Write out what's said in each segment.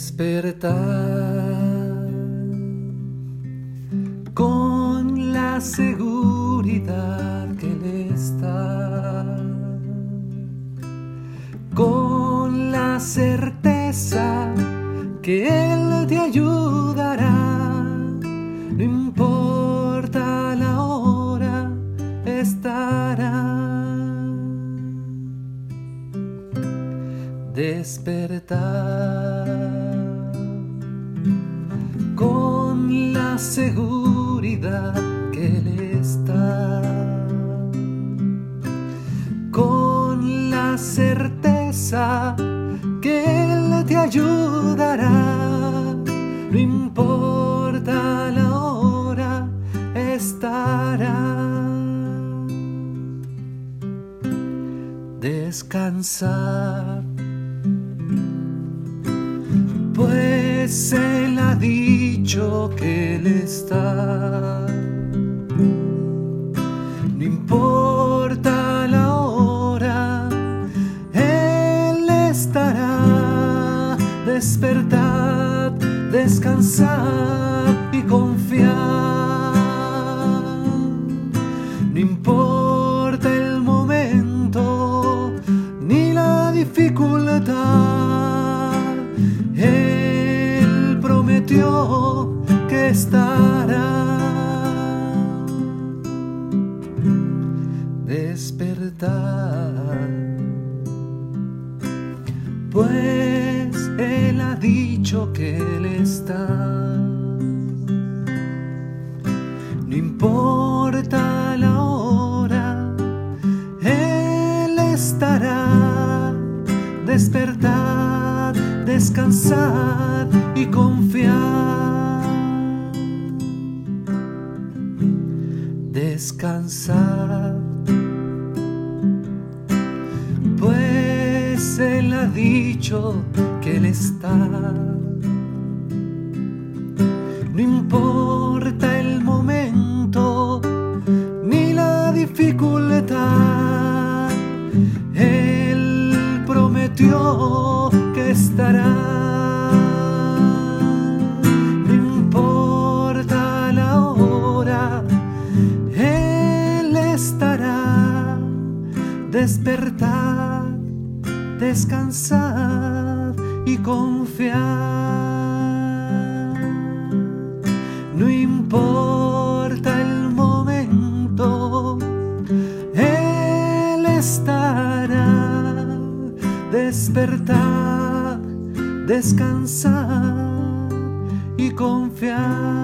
Despertar con la seguridad que Él está, con la certeza que Él te ayudará, no importa la hora, estará. Despertar seguridad que Él está, con la certeza que Él te ayudará, no importa la hora, estará. Descansar pues Él ha dicho que Él está. No importa la hora, Él estará. Despertad, descansad y confiad. No importa prometió que estará. Despertar, pues Él ha dicho que Él está. Descansar y confiar. Descansar, pues Él ha dicho que Él está. No importa el momento ni la dificultad, Él prometió que estará. Despertar, descansar y confiar. No importa el momento, Él estará. Despertar, descansar y confiar.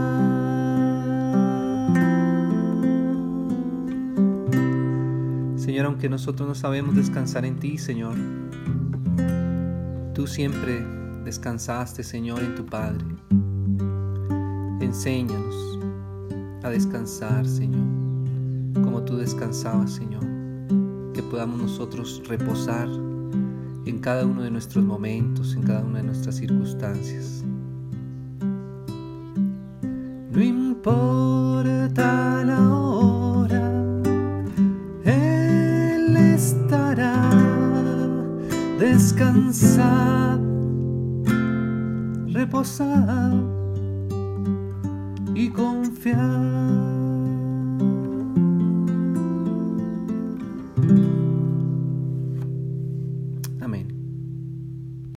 Aunque nosotros no sabemos descansar en ti, Señor, tú siempre descansaste, Señor, en tu Padre. Enséñanos a descansar, Señor, como tú descansabas, Señor. Que podamos nosotros reposar en cada uno de nuestros momentos, en cada una de nuestras circunstancias. No importa descansado, reposado y confiar.